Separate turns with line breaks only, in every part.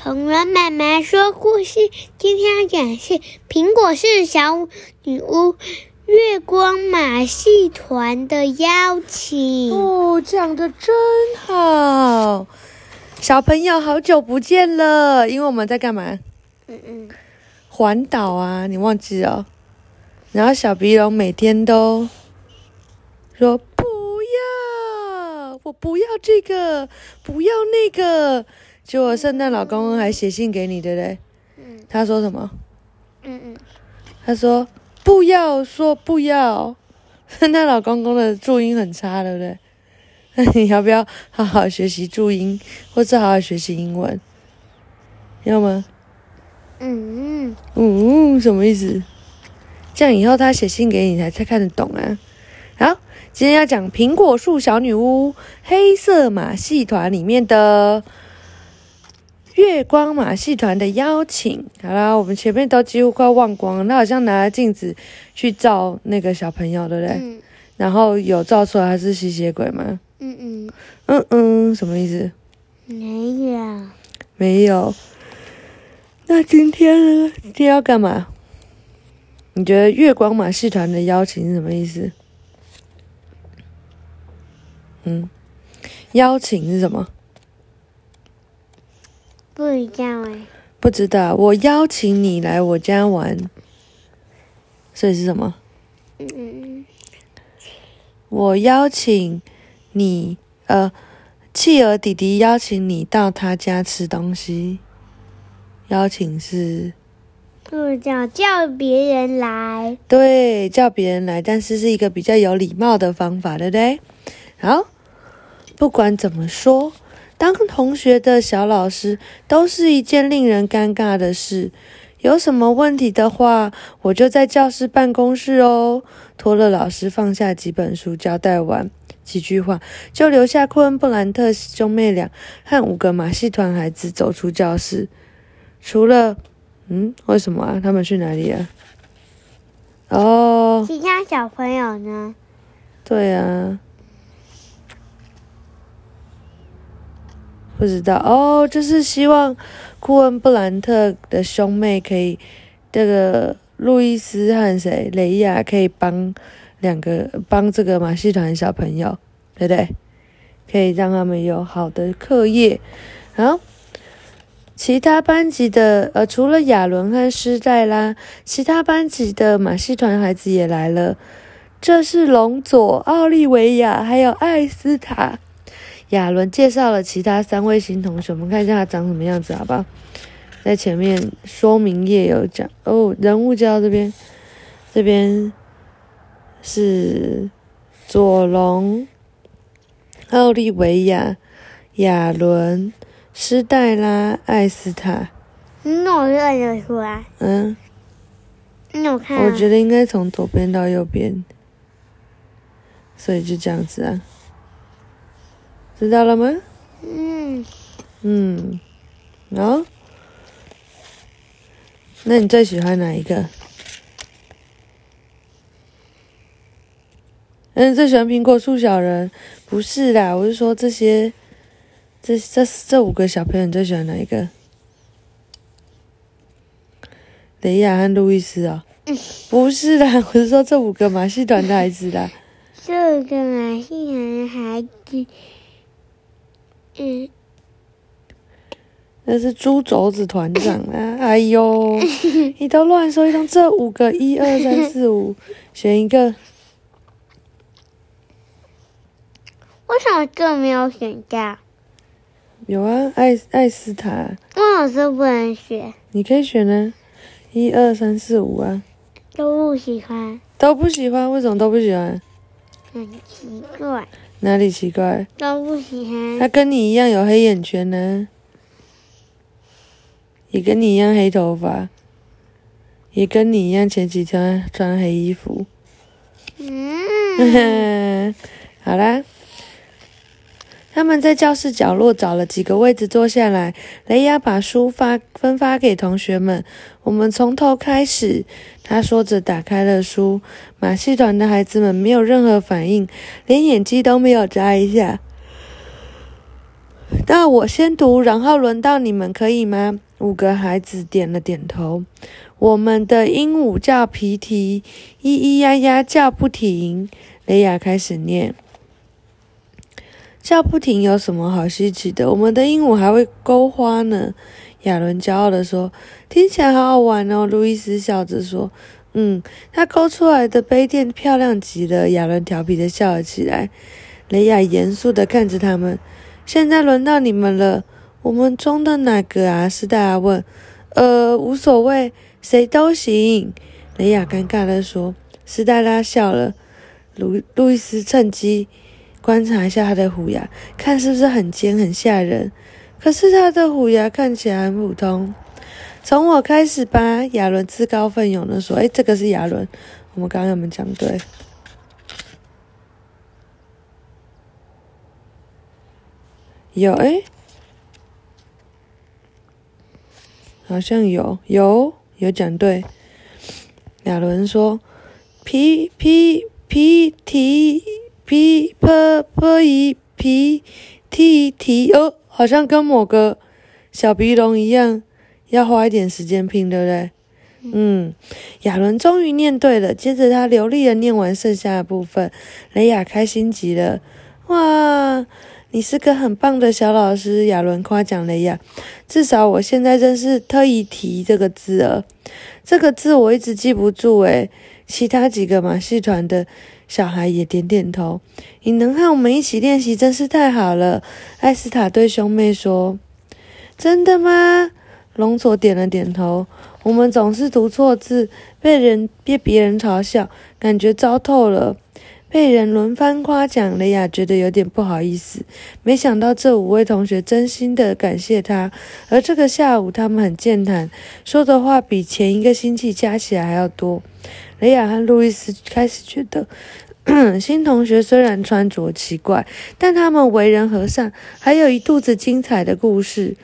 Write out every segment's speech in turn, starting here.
恐龙妈妈说故事，今天要讲是苹果是小女巫月光马戏团的邀请。
哦，讲的真好，小朋友好久不见了，因为我们在干嘛？
嗯嗯，
环岛啊，你忘记了？然后小鼻龙每天都说不要，我不要这个，不要那个。结果圣诞老公公还写信给你，对不对？
嗯
他说什么？
嗯嗯，
他说不要说不要。圣诞老公公的注音很差，对不对？那 你要不要好好学习注音，或者好好学习英文？要吗？
嗯嗯，
嗯，什么意思？这样以后他写信给你才才看得懂啊。好，今天要讲《苹果树小女巫》黑色马戏团里面的月光马戏团的邀请。好啦，我们前面都几乎快忘光了。他好像拿了镜子去照那个小朋友，对不对？
嗯
然后有照出来他是吸血鬼吗？
嗯嗯，
嗯嗯，什么意思？
没有，
没有。那今天呢？今天要干嘛？你觉得月光马戏团的邀请是什么意思？嗯，邀请是什么？
不一样哎。
不知道。我邀请你来我家玩，所以是什么？
嗯嗯
我邀请你，呃，企鹅弟弟邀请你到他家吃东西。邀请是
不叫叫别人来。
对，叫别人来，但是是一个比较有礼貌的方法，对不对？好，不管怎么说，当同学的小老师都是一件令人尴尬的事。有什么问题的话，我就在教室办公室哦。托勒老师放下几本书，交代完几句话，就留下库恩布兰特兄妹俩和五个马戏团孩子走出教室。除了，嗯，为什么啊？他们去哪里啊？哦，
其他小朋友呢？
对啊，不知道哦，就是希望库恩布兰特的兄妹可以，这个路易斯和谁雷亚可以帮两个帮这个马戏团小朋友，对不对？可以让他们有好的课业。好，其他班级的呃，除了亚伦和施黛拉，其他班级的马戏团孩子也来了。这是龙佐、奥利维亚还有艾斯塔。亚伦介绍了其他三位新同学，我们看一下他长什么样子，好不好？在前面说明页有讲哦，人物介绍这边，这边是佐隆、奥利维亚、亚伦、施黛拉、艾斯塔。
那我认得出来。
嗯，
那我看、
我觉得应该从左边到右边，所以就这样子啊，知道了吗？
嗯，
嗯，好，那你最喜欢哪一个？嗯，最喜欢苹果树小人？不是啦，我是说这些，这这这五个小朋友，你最喜欢哪一个？雷亚和路易斯哦？不是啦，我是说这五个马戏团的孩子啦。
这五个马戏团的孩子，嗯，
那是猪肘子团长啊！哎呦，你都乱说一通，这五个一二三四五，选一个。
为什么这没有选到？
有啊，艾艾斯塔，
那老师不能选？
你可以选呢、一二三四五啊，
都不喜欢，
都不喜欢，为什么都不喜欢？
很奇怪，
哪里奇怪？
都不喜欢。
他跟你一样有黑眼圈呢，也跟你一样黑头发，也跟你一样前几天穿黑衣服。
嗯，
好啦，他们在教室角落找了几个位置坐下来。雷亚把书发分发给同学们。我们从头开始，他说着打开了书。马戏团的孩子们没有任何反应，连眼睛都没有眨一下。那我先读，然后轮到你们，可以吗？五个孩子点了点头。我们的鹦鹉叫皮提，咿咿呀呀叫不停。雷亚开始念，叫不停有什么好稀奇的？我们的鹦鹉还会勾花呢。亚伦骄傲地说：“听起来好好玩哦。”路易斯笑着说：“嗯，他勾出来的杯垫漂亮极了。”亚伦调皮地笑了起来。雷亚严肃地看着他们。现在轮到你们了。我们中的哪个啊？斯黛拉问。呃，无所谓，谁都行。雷亚尴尬地说。斯黛拉笑了。路路易斯趁机观察一下他的虎牙，看是不是很尖很吓人。可是他的虎牙看起来很普通。从我开始吧，亚伦自告奋勇的说：“哎，这个是亚伦，我们刚刚有没有讲对？有哎，好像有有有讲对。”亚伦说：“皮皮皮提皮婆婆一皮提提哦。”好像跟某个小鼻龙一样，要花一点时间拼，对不对？嗯，亚伦终于念对了。接着他流利的念完剩下的部分，雷亚开心极了。哇，你是个很棒的小老师，亚伦夸奖雷亚。至少我现在真是特意提这个字了。这个字我一直记不住诶。其他几个马戏团的。小孩也点点头。你能和我们一起练习，真是太好了。艾斯塔对兄妹说：“真的吗？”龙佐点了点头。我们总是读错字，被人被别人嘲笑，感觉糟透了。被人轮番夸奖，雷亚觉得有点不好意思。没想到这五位同学真心的感谢他，而这个下午他们很健谈，说的话比前一个星期加起来还要多。雷亚和路易斯开始觉得，新同学虽然穿着奇怪，但他们为人和善，还有一肚子精彩的故事，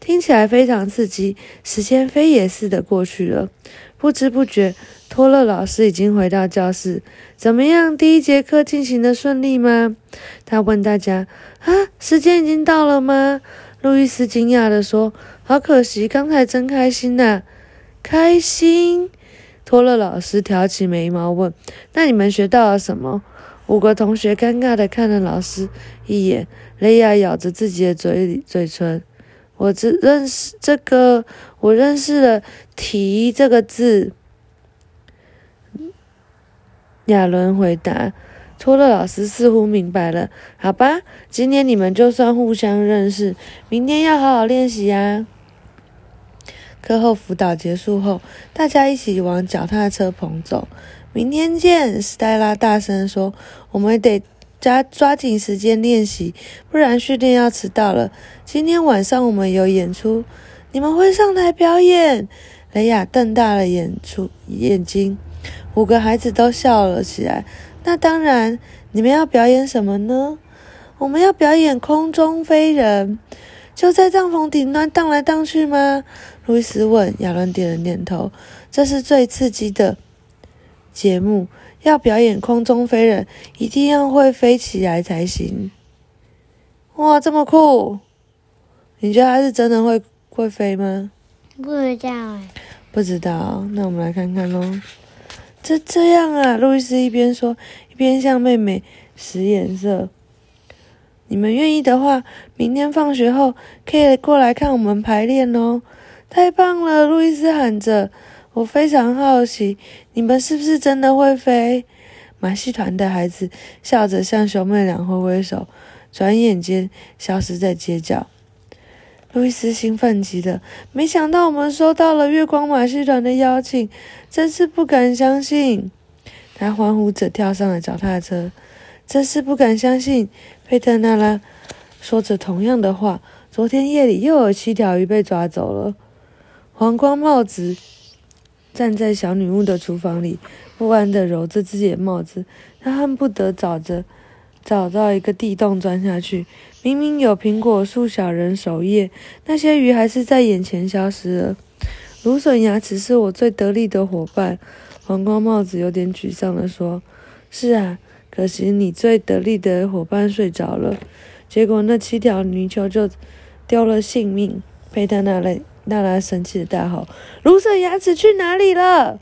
听起来非常刺激。时间飞也似的过去了，不知不觉，托勒老师已经回到教室。怎么样？第一节课进行的顺利吗？他问大家。啊，时间已经到了吗？路易斯惊讶地说：“好可惜，刚才真开心呐，开心。”托勒老师挑起眉毛问：“那你们学到了什么？”五个同学尴尬的看了老师一眼。雷亚咬着自己的嘴嘴唇：“我只认识这个，我认识了‘提’这个字。”亚伦回答。托勒老师似乎明白了。好吧，今天你们就算互相认识，明天要好好练习呀。课后辅导结束后，大家一起往脚踏车棚走。明天见，斯黛拉大声说：“我们得抓抓紧时间练习，不然训练要迟到了。今天晚上我们有演出，你们会上台表演。”雷亚瞪大了眼出眼睛，五个孩子都笑了起来。那当然，你们要表演什么呢？我们要表演空中飞人。就在帐篷顶端荡来荡去吗？路易斯问。亚伦点了点头。这是最刺激的节目，要表演空中飞人，一定要会飞起来才行。哇，这么酷！你觉得他是真的会会飞吗？
不知道哎。
不知道，那我们来看看喽。这这样啊，路易斯一边说，一边向妹妹使眼色。你们愿意的话，明天放学后可以过来看我们排练哦！太棒了，路易斯喊着。我非常好奇，你们是不是真的会飞？马戏团的孩子笑着向兄妹俩挥挥手，转眼间消失在街角。路易斯兴奋极了，没想到我们收到了月光马戏团的邀请，真是不敢相信。他欢呼着跳上了脚踏车，真是不敢相信。佩特纳拉说着同样的话。昨天夜里又有七条鱼被抓走了。黄光帽子站在小女巫的厨房里，不安地揉着自己的帽子。他恨不得找着找到一个地洞钻下去。明明有苹果树小人守夜，那些鱼还是在眼前消失了。芦笋牙齿是我最得力的伙伴。黄光帽子有点沮丧地说：“是啊。”可惜你最得力的伙伴睡着了。结果那七条泥鳅就丢了性命。佩特娜拉娜拉生气的大吼：“卢瑟牙齿去哪里了？”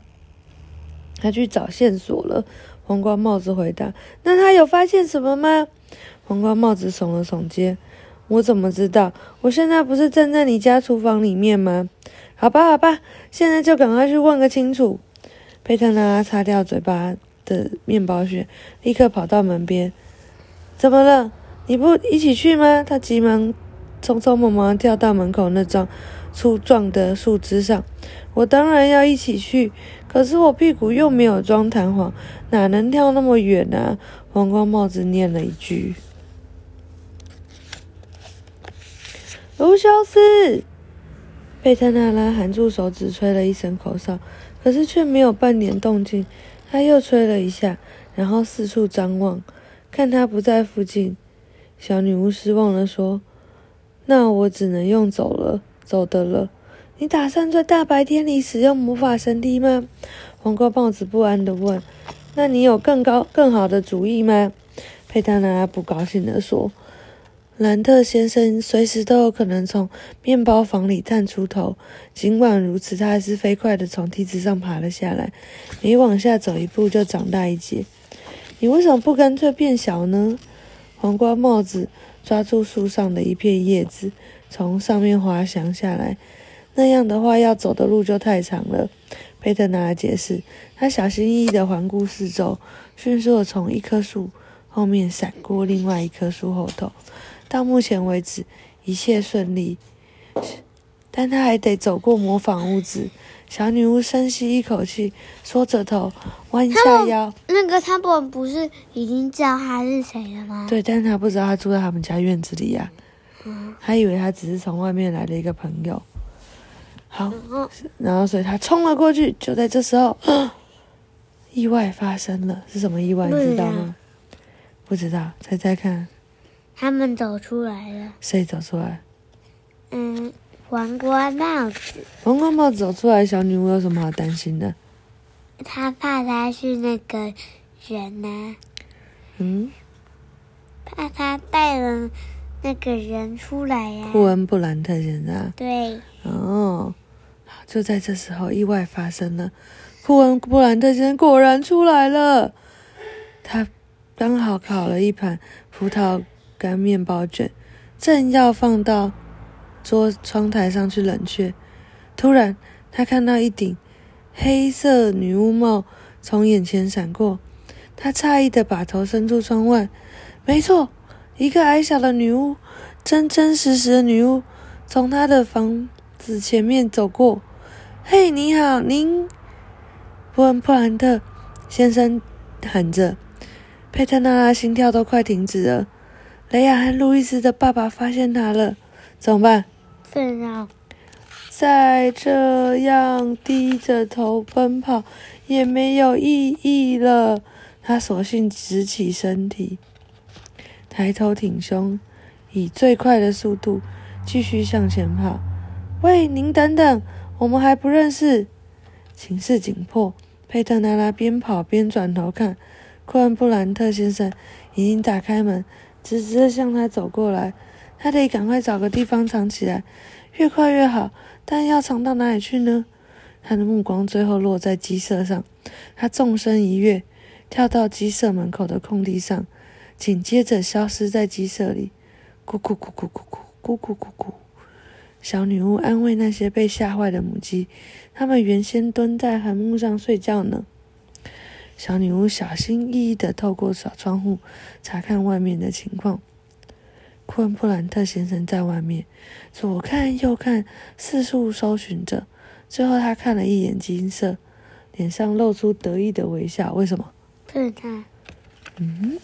他去找线索了。黄瓜帽子回答：“那他有发现什么吗？”黄瓜帽子耸了耸肩：“我怎么知道？我现在不是站在你家厨房里面吗？”好吧，好吧，现在就赶快去问个清楚。佩特拉擦掉嘴巴的面包屑，立刻跑到门边。怎么了？你不一起去吗？他急忙匆匆忙忙跳到门口那张粗壮的树枝上。我当然要一起去，可是我屁股又没有装弹簧，哪能跳那么远呢？黄瓜帽子念了一句：“卢修斯。”贝特纳拉含住手指，吹了一声口哨，可是却没有半点动静。他又吹了一下，然后四处张望，看他不在附近。小女巫失望地说：“那我只能用走了，走的了。你打算在大白天里使用魔法神梯吗？”黄瓜帽子不安地问。“那你有更高、更好的主意吗？”佩特纳拉不高兴地说。兰特先生随时都有可能从面包房里探出头。尽管如此，他还是飞快地从梯子上爬了下来。每往下走一步，就长大一截。你为什么不干脆变小呢？黄瓜帽子抓住树上的一片叶子，从上面滑翔下来。那样的话，要走的路就太长了。佩特拿来解释。他小心翼翼地环顾四周，迅速地从一棵树后面闪过另外一棵树后头。到目前为止，一切顺利，但他还得走过模仿屋子。小女巫深吸一口气，缩着头，弯下腰。
那个他不不是已经知道他是谁了吗？
对，但是他不知道他住在他们家院子里呀。嗯。他以为他只是从外面来的一个朋友。好，然后所以他冲了过去。就在这时候，意外发生了。是什么意外？你知道吗？不知道，猜猜看。
他们走出来了。
谁走出来？
嗯，黄瓜帽子。
黄瓜帽子走出来，小女巫有什么好担心的？
她怕他是那个人呢。
嗯。
怕他带了那个人出来呀。
库恩布兰特先生。
对。
哦，就在这时候，意外发生了。库恩布兰特先生果然出来了。他刚好烤了一盘葡萄。干面包卷正要放到桌窗台上去冷却，突然他看到一顶黑色女巫帽从眼前闪过，他诧异的把头伸出窗外，没错，一个矮小的女巫，真真实实的女巫，从他的房子前面走过。嘿，你好，您，布恩布兰特先生喊着，佩特娜拉心跳都快停止了。雷亚和路易斯的爸爸发现他了，怎么办？
怎样？
再这样低着头奔跑也没有意义了。他索性直起身体，抬头挺胸，以最快的速度继续向前跑。喂，您等等，我们还不认识。情势紧迫，佩特拉拉边跑边转头看，库恩布兰特先生已经打开门。直直的向他走过来，他得赶快找个地方藏起来，越快越好。但要藏到哪里去呢？他的目光最后落在鸡舍上，他纵身一跃，跳到鸡舍门口的空地上，紧接着消失在鸡舍里。咕咕咕咕咕咕咕咕咕咕。小女巫安慰那些被吓坏的母鸡，它们原先蹲在横木上睡觉呢。小女巫小心翼翼地透过小窗户查看外面的情况。库恩布兰特先生在外面左看右看，四处搜寻着。最后，他看了一眼金色，脸上露出得意的微笑。为什么？
是他。
嗯。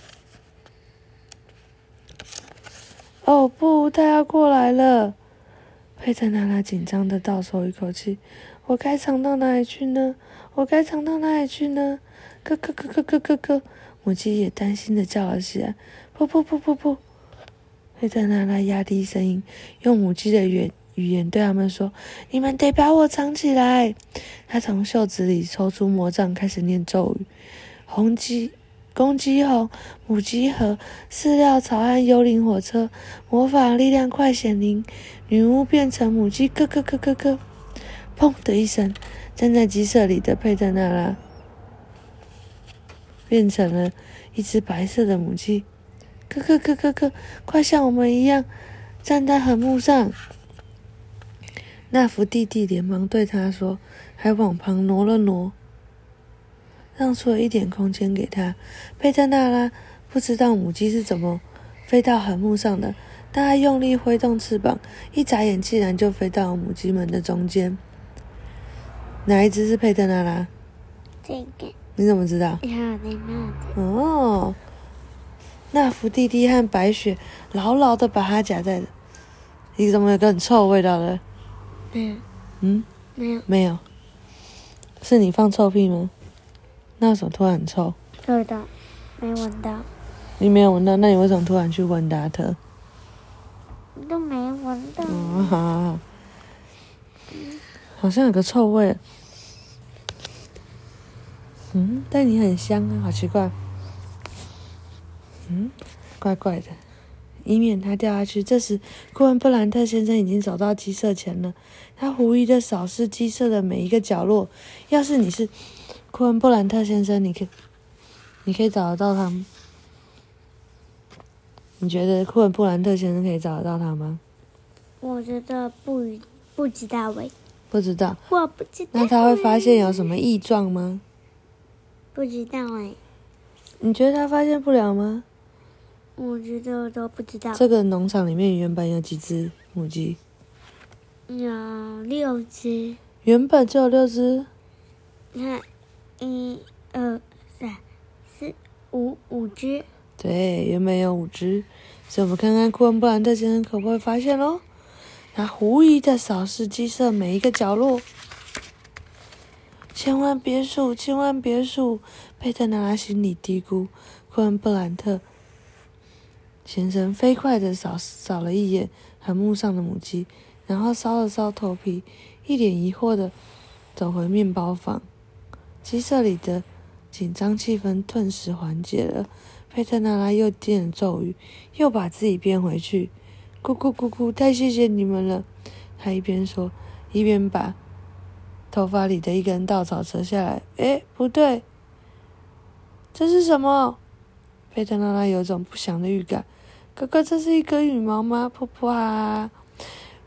哦不，他要过来了！佩特娜拉紧张的倒抽一口气。我该藏到哪里去呢？我该藏到哪里去呢？咯咯咯咯咯咯咯！母鸡也担心的叫了起来。不不不不不！佩特娜拉压低声音，用母鸡的语语言对他们说：“你们得把我藏起来。”他从袖子里抽出魔杖，开始念咒语。红鸡、公鸡吼，母鸡和，饲料草和幽灵火车，魔法力量快显灵，女巫变成母鸡，咯咯咯咯咯，砰的一声，站在鸡舍里的佩特娜拉变成了一只白色的母鸡，咯咯咯咯咯，快像我们一样站在横木上。那福弟弟连忙对他说，还往旁挪了挪。让出了一点空间给他。佩特纳拉不知道母鸡是怎么飞到横木上的，但他用力挥动翅膀，一眨眼竟然就飞到母鸡们的中间。哪一只是佩特纳拉？
这个。
你怎么知道？
在那里。
哦，那福弟弟和白雪牢牢的把它夹在。你怎么有个很臭味道的？
没有。
嗯？
没有。
没有。是你放臭屁吗？那什么突然很臭？
闻到，没闻到。
你没有闻到，那你为什么突然去闻达特？
都没闻到。
哦，好。好像有个臭味。嗯，但你很香啊，好奇怪。嗯，怪怪的。以免它掉下去。这时，库恩布兰特先生已经走到鸡舍前了。他狐疑的扫视鸡舍的每一个角落。要是你是……库恩布兰特先生，你可，你可以找得到他吗？你觉得库恩布兰特先生可以找得到他吗？
我觉得不不知道喂。
不知道。
我不知道。
那他会发现有什么异状吗？
不知道哎。
你觉得他发现不了吗？
我觉得都不知道。
这个农场里面原本有几只母鸡？
有六只。
原本就有六只。
你看。一、二、三、四、五，五只。
对，原本有五只，所以我们看看库恩布兰特先生可不可以发现喽？他狐疑的扫视鸡舍每一个角落，千万别数，千万别数。佩特拿拉心里嘀咕。库恩布兰特先生飞快的扫扫了一眼横木上的母鸡，然后搔了搔头皮，一脸疑惑的走回面包房。鸡舍里的紧张气氛顿时缓解了。佩特娜拉又念了咒语，又把自己变回去。咕咕咕咕，太谢谢你们了！他一边说，一边把头发里的一根稻草扯下来。哎，不对，这是什么？佩特娜拉有种不祥的预感。哥哥，这是一根羽毛吗？噗噗啊！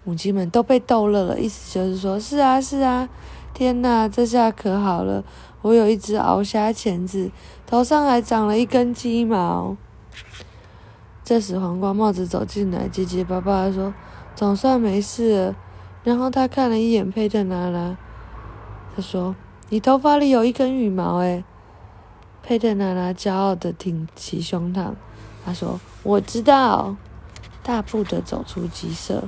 母鸡们都被逗乐了，意思就是说，是啊，是啊。天哪，这下可好了！我有一只鳌虾钳子，头上还长了一根鸡毛。这时，黄瓜帽子走进来，结结巴巴的说：“总算没事了。”然后他看了一眼佩特娜拉，他说：“你头发里有一根羽毛。”诶，佩特娜拉骄傲的挺起胸膛，他说：“我知道，大步的走出鸡舍。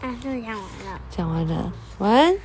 大叔讲完了，
讲完了，晚安。